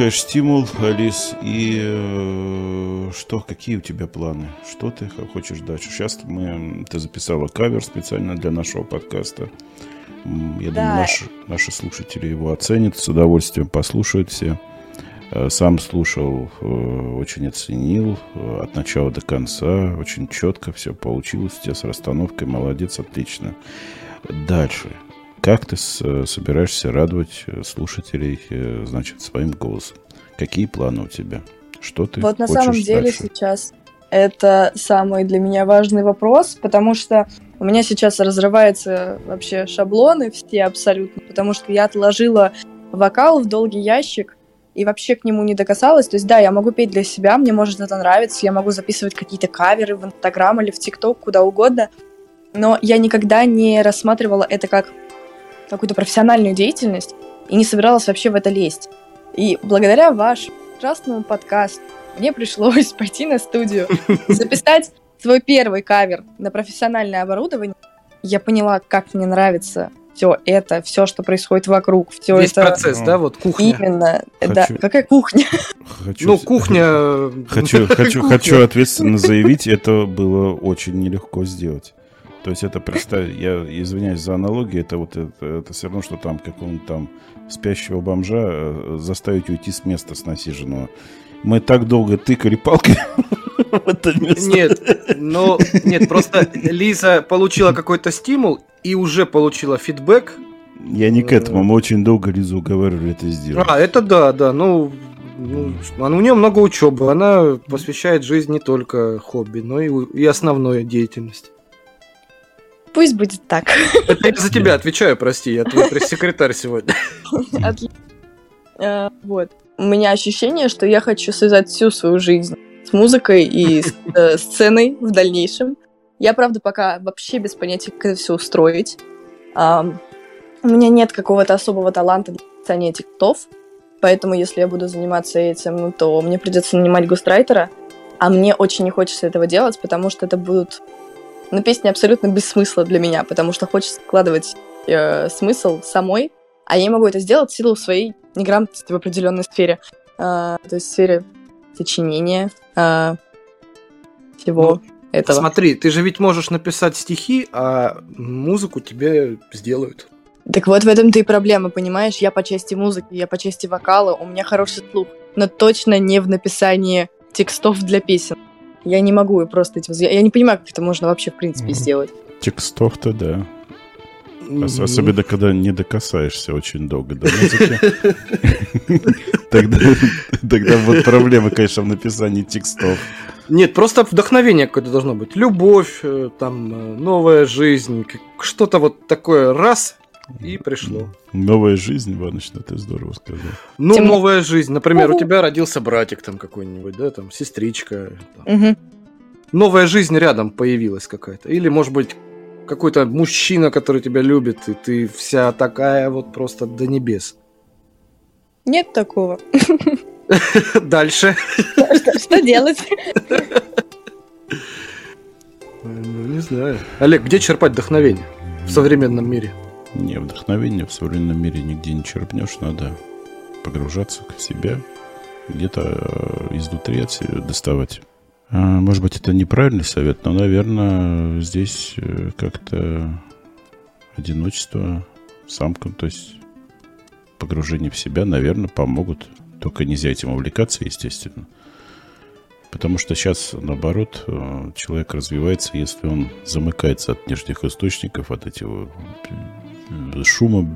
получаешь стимул, Алис. И э, что, какие у тебя планы? Что ты хочешь дальше? Сейчас мы, ты записала кавер специально для нашего подкаста. Я Да. думаю, наши, наши слушатели его оценят, с удовольствием послушают все. Э, Сам слушал, э, очень оценил э, от начала до конца. Очень четко все получилось у тебя с расстановкой. Молодец, отлично. Дальше. Как ты э, собираешься радовать э, слушателей, э, значит, своим голосом? Какие планы у тебя? Что ты Вот на самом деле дальше? сейчас Это самый для меня важный вопрос, потому что у меня сейчас разрываются вообще шаблоны все абсолютно, потому что я отложила вокал в долгий ящик и вообще к нему не докасалась. То есть, да, я могу петь для себя, мне может это нравиться, я могу записывать какие-то каверы в Инстаграм или в ТикТок, куда угодно, но я никогда не рассматривала это как какую-то профессиональную деятельность и не собиралась вообще в это лезть. И благодаря вашему прекрасному подкасту мне пришлось пойти на студию, записать свой первый кавер на профессиональное оборудование. Я поняла, как мне нравится все это, все, что происходит вокруг, все Весь это. процесс, да, вот кухня. Именно, да. Хочу- Какая кухня? Хочу, Ну, кухня... э, хочу, хочу, кухня. хочу ответственно заявить, это было очень нелегко сделать. То есть это, представь, я извиняюсь за аналогию, это вот это, это все равно, что там какого-нибудь там спящего бомжа э, заставить уйти с места с насиженного. Мы так долго тыкали палкой в это место. Нет, ну, нет, просто Лиза получила какой-то стимул и уже получила фидбэк. Я не к этому, мы очень долго Лизу уговаривали это сделать. А, это да, да, ну, ну, у нее много учебы, она посвящает жизнь не только хобби, но и, и основной деятельности. Пусть будет так. Это я за тебя отвечаю, прости, я твой пресс-секретарь сегодня. Отлично. Э, Вот. У меня ощущение, что я хочу связать всю свою жизнь с музыкой и с э, сценой в дальнейшем. Я, правда, пока вообще без понятия, как это все устроить. У меня нет какого-то особого таланта для написания текстов, поэтому если я буду заниматься этим, ну, то мне придется нанимать густрайтера, а мне очень не хочется этого делать, потому что это будут ну, песни абсолютно без смысла для меня, потому что хочется вкладывать э, смысл самой, а я не могу это сделать в силу своей неграмотности в определенной сфере. А, то есть в сфере сочинения а, всего этого. Смотри, ты же ведь можешь написать стихи, а музыку тебе сделают. Так вот в этом-то и проблема, понимаешь? Я по части музыки, я по части вокала, у меня хороший слух, но точно не в написании текстов для песен. Я не могу просто этим... Я, я не понимаю, как это можно вообще в принципе сделать. Текстов-то, да. Ос- Мгм. Особенно, когда не докасаешься очень долго до музыки. Тогда, тогда вот проблема, конечно, в написании текстов. Нет, просто вдохновение какое-то должно быть. Любовь, э, там, э, новая жизнь, что-то вот такое раз и пришло. Новая жизнь, Иваныч, ты здорово сказал. Ну, Тем- новая жизнь. Например, у тебя родился братик там какой-нибудь, да, там, сестричка. там. Мгм. Новая жизнь рядом появилась какая-то. Или, может быть, какой-то мужчина, который тебя любит, и ты вся такая вот просто до небес. Нет такого. Дальше. Что, что делать? Ну, не знаю. Олег, где черпать вдохновение в современном мире? Не, вдохновение в современном мире нигде не черпнешь, надо погружаться в себя, где-то э, изнутри от себя доставать. А, Может быть, это неправильный совет, но, наверное, здесь э, как-то одиночество, самка, то есть погружение в себя, наверное, помогут. Только нельзя этим увлекаться, естественно. Потому что сейчас, наоборот, э, человек развивается, если он замыкается от внешних источников, от этого э, шума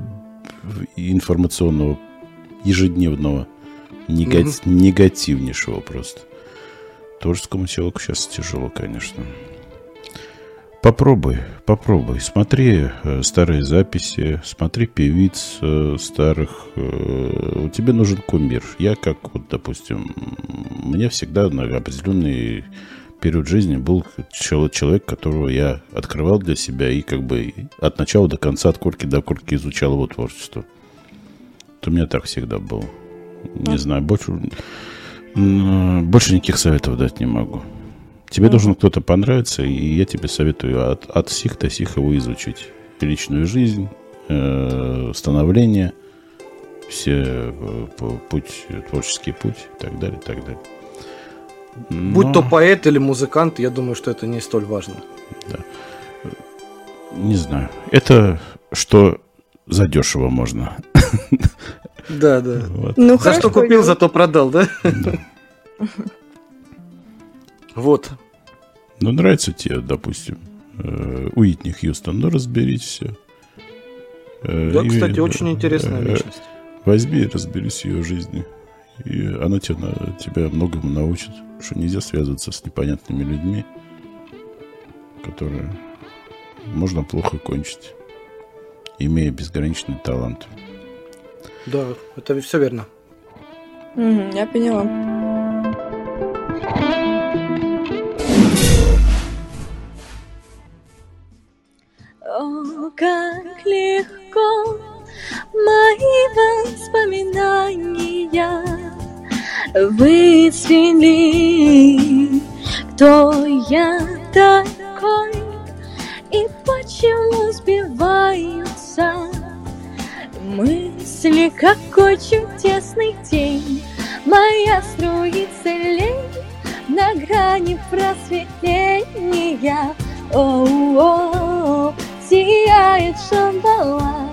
информационного, ежедневного, нега- негативнейшего просто. Творческому человеку сейчас тяжело, конечно. Попробуй, попробуй. Смотри э, старые записи, смотри певиц э, старых. Э, тебе нужен кумир. Я как, вот, допустим, мне всегда на определенный период жизни был чел- человек, которого я открывал для себя и как бы от начала до конца, от корки до корки изучал его творчество. Это у меня так всегда было. Не знаю, больше, больше никаких советов дать не могу. Тебе должен кто-то понравиться, и я тебе советую от, от сих до сих его изучить. Личную жизнь, э, становление, все э, путь, творческий путь и так далее, и так далее. Будь Но- то поэт или музыкант, я думаю, что это не столь важно. Не знаю. Это что задешево можно. Да, да. Вот. Ну, За хорошо, что купил, я- зато продал, да? Да. Вот. Ну, нравится тебе, допустим, э, Уитни Хьюстон, ну, разберись все. Да, кстати, очень интересная личность. Возьми и разберись в ее жизни. И она тебя, тебя многому научит, что нельзя связываться с непонятными людьми, которые можно плохо кончить, имея безграничный талант. Да, это все верно. Мгм, я поняла. О, как легко мои воспоминания выцвели, кто я такой и почему сбиваются мысли, какой чудесный день, моя струится лень на грани просветления. О, сияет шамбала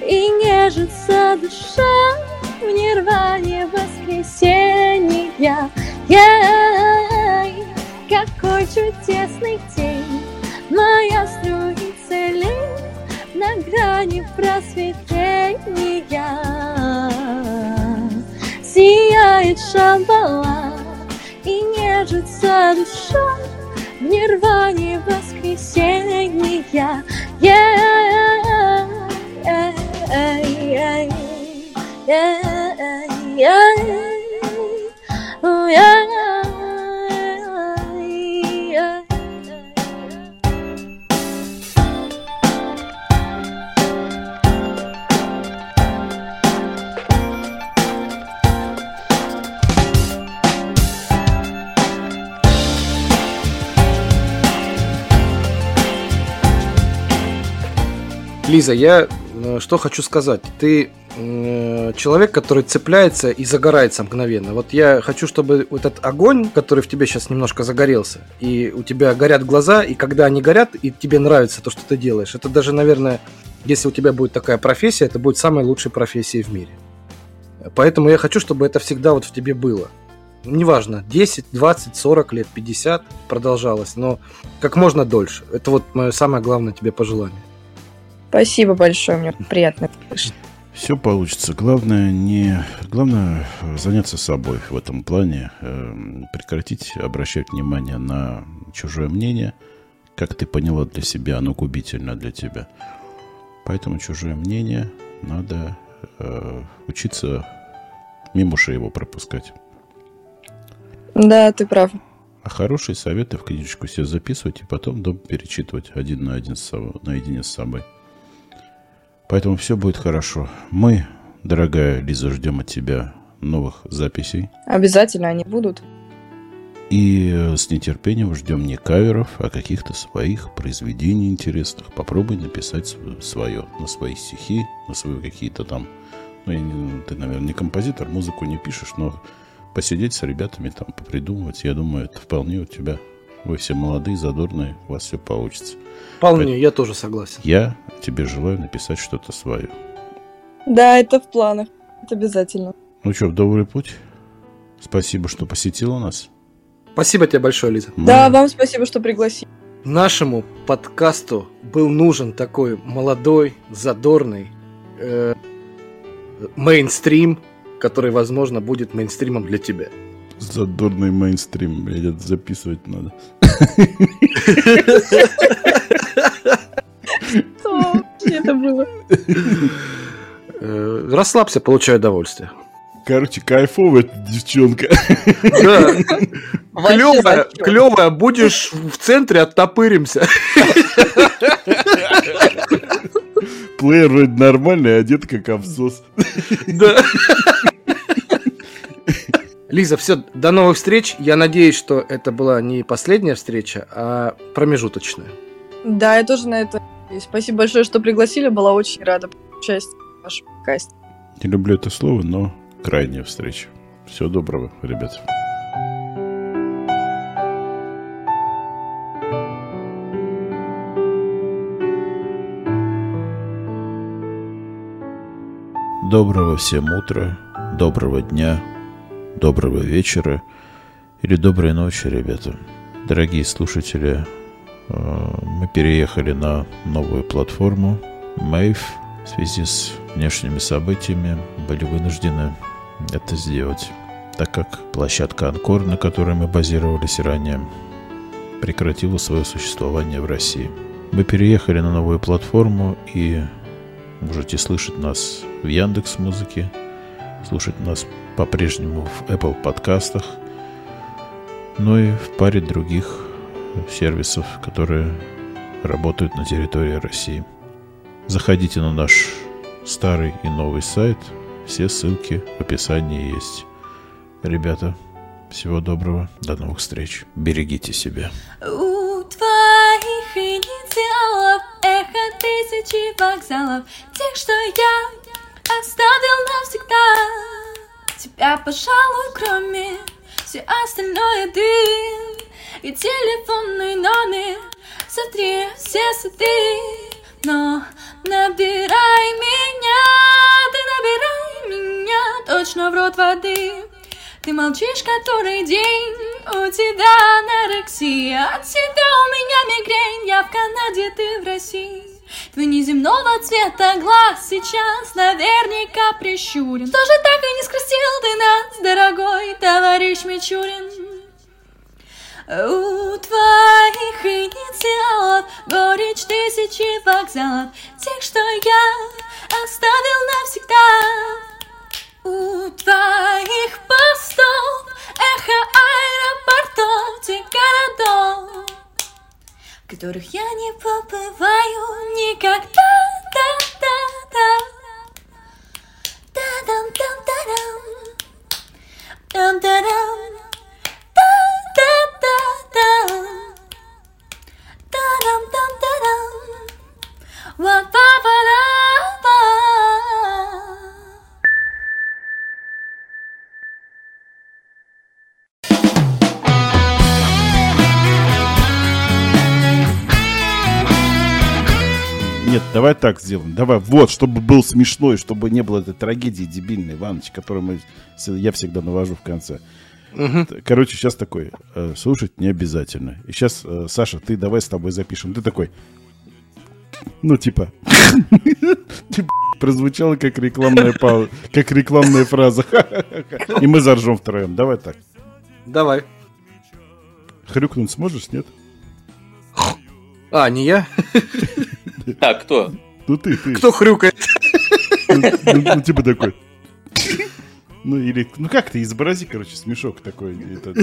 и нежится душа в нирване воскресенья. Ей, какой чудесный день, моя струится лень на грани просветления. Сияет шамбала и нежится душа в нирване воскресенья. Ей, ой, ей, ей. Лиза, я э, что хочу сказать. Ты человек, который цепляется и загорается мгновенно. Вот я хочу, чтобы этот огонь, который в тебе сейчас немножко загорелся, и у тебя горят глаза, и когда они горят, и тебе нравится то, что ты делаешь, это даже, наверное, если у тебя будет такая профессия, это будет самой лучшей профессией в мире. Поэтому я хочу, чтобы это всегда вот в тебе было. Неважно, 10, 20, 40 лет, 50 продолжалось, но как можно дольше. Это вот мое самое главное тебе пожелание. Спасибо большое, мне приятно слышать. Все получится. Главное не, главное э, заняться собой в этом плане, Эм, прекратить обращать внимание на чужое мнение. Как ты поняла для себя, оно губительно для тебя. Поэтому чужое мнение надо э, учиться мимо ушей его пропускать. Да, ты прав. А хорошие советы в книжечку себе записывать и потом дома перечитывать один на один с собой, наедине с собой. Поэтому все будет хорошо. Мы, дорогая Лиза, ждем от тебя новых записей. Обязательно они будут. И э, с нетерпением ждем не каверов, а каких-то своих произведений интересных. Попробуй написать свое, на свои стихи, на свои какие-то там... Ну, я не- ты, наверное, не композитор, музыку не пишешь, но посидеть с ребятами там, попридумывать, я думаю, это вполне у тебя... Вы все молодые, задорные, у вас все получится. Вполне, я тоже согласен. Я тебе желаю написать что-то свое. Да, это в планах. Это обязательно. Ну что, в добрый путь. Спасибо, что посетила нас. Спасибо тебе большое, Лиза. Да, вам спасибо, что пригласили. Нашему подкасту был нужен такой молодой, задорный э, мейнстрим, который, возможно, будет мейнстримом для тебя. Задорный мейнстрим, блядь, это записывать надо. Что это было? Э, расслабься, получай удовольствие. Короче, кайфовая эта девчонка. Да. Клевая, клевая, будешь в центре, оттопыримся. Плеер вроде нормальный, одет как абзос. Да. Лиза, все, до новых встреч. Я надеюсь, что это была не последняя встреча, а промежуточная. Да, я тоже на это надеюсь. Спасибо большое, что пригласили. Была очень рада участие в вашем подкасте. Не люблю это слово, но крайняя встреча. Всего доброго, ребят. Доброго всем утра, доброго дня, доброго вечера или доброй ночи, ребята. Дорогие слушатели, э, мы переехали на новую платформу Mave в связи с внешними событиями. Были вынуждены это сделать, так как площадка Анкор, на которой мы базировались ранее, прекратила свое существование в России. Мы переехали на новую платформу и можете слышать нас в Яндекс Музыке, слушать нас по-прежнему в Apple подкастах, ну и в паре других сервисов, которые работают на территории России. Заходите на наш старый и новый сайт. Все ссылки в описании есть. Ребята, всего доброго. До новых встреч. Берегите себя. У твоих инициалов эхо тысячи вокзалов Тех, что я оставил навсегда Тебя, пожалуй, кроме все остальное ты И телефонный номер Сотри все сады Но набирай меня Ты набирай меня Точно в рот воды. Ты молчишь который день, у тебя анорексия От тебя у меня мигрень, я в Канаде, ты в России Твой неземного цвета глаз сейчас наверняка прищурен. Тоже так и не скрестил ты нас, дорогой товарищ Мичурин. У твоих инициалов горечь тысячи вокзалов Тех, что я оставил навсегда. У твоих постов эхо аэропортов, тех городов, которых я не побываю никогда. Давай так сделаем. Давай, вот, чтобы был смешной, чтобы не было этой трагедии дебильной, Иваныч, которую мы, я всегда навожу в конце. Короче, сейчас такой, э, слушать не обязательно. И сейчас, э, Саша, ты давай с тобой запишем. Ты такой, ну, типа, типа, прозвучало как рекламная пауза, как рекламная фраза. И мы заржем втроем. Давай так. Давай. Хрюкнуть сможешь, нет? А, не я? А, кто? Ну ты, ты. Кто хрюкает? Ну, ну, ну, типа такой. Ну, или, ну как ты, изобрази, короче, смешок такой. Это,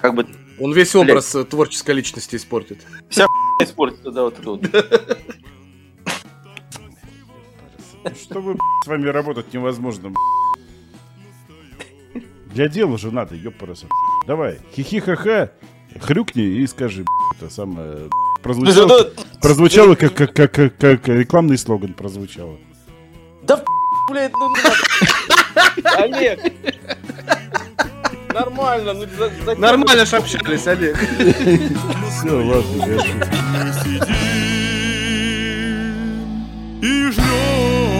Как бы Он весь образ э, творческой личности испортит. вся испортится, да, вот это вот. Чтобы б***ь, с вами работать невозможно. Для дела же надо, ёпараса. Давай, хихи-ха-ха, хрюкни и скажи, б***ь, это самое... Прозвучало, прозвучало как, как, как, как, как рекламный слоган прозвучало. Да блядь, ну Олег! Нормально, ну Нормально ж Олег. Все, ладно, я шучу. И ждем.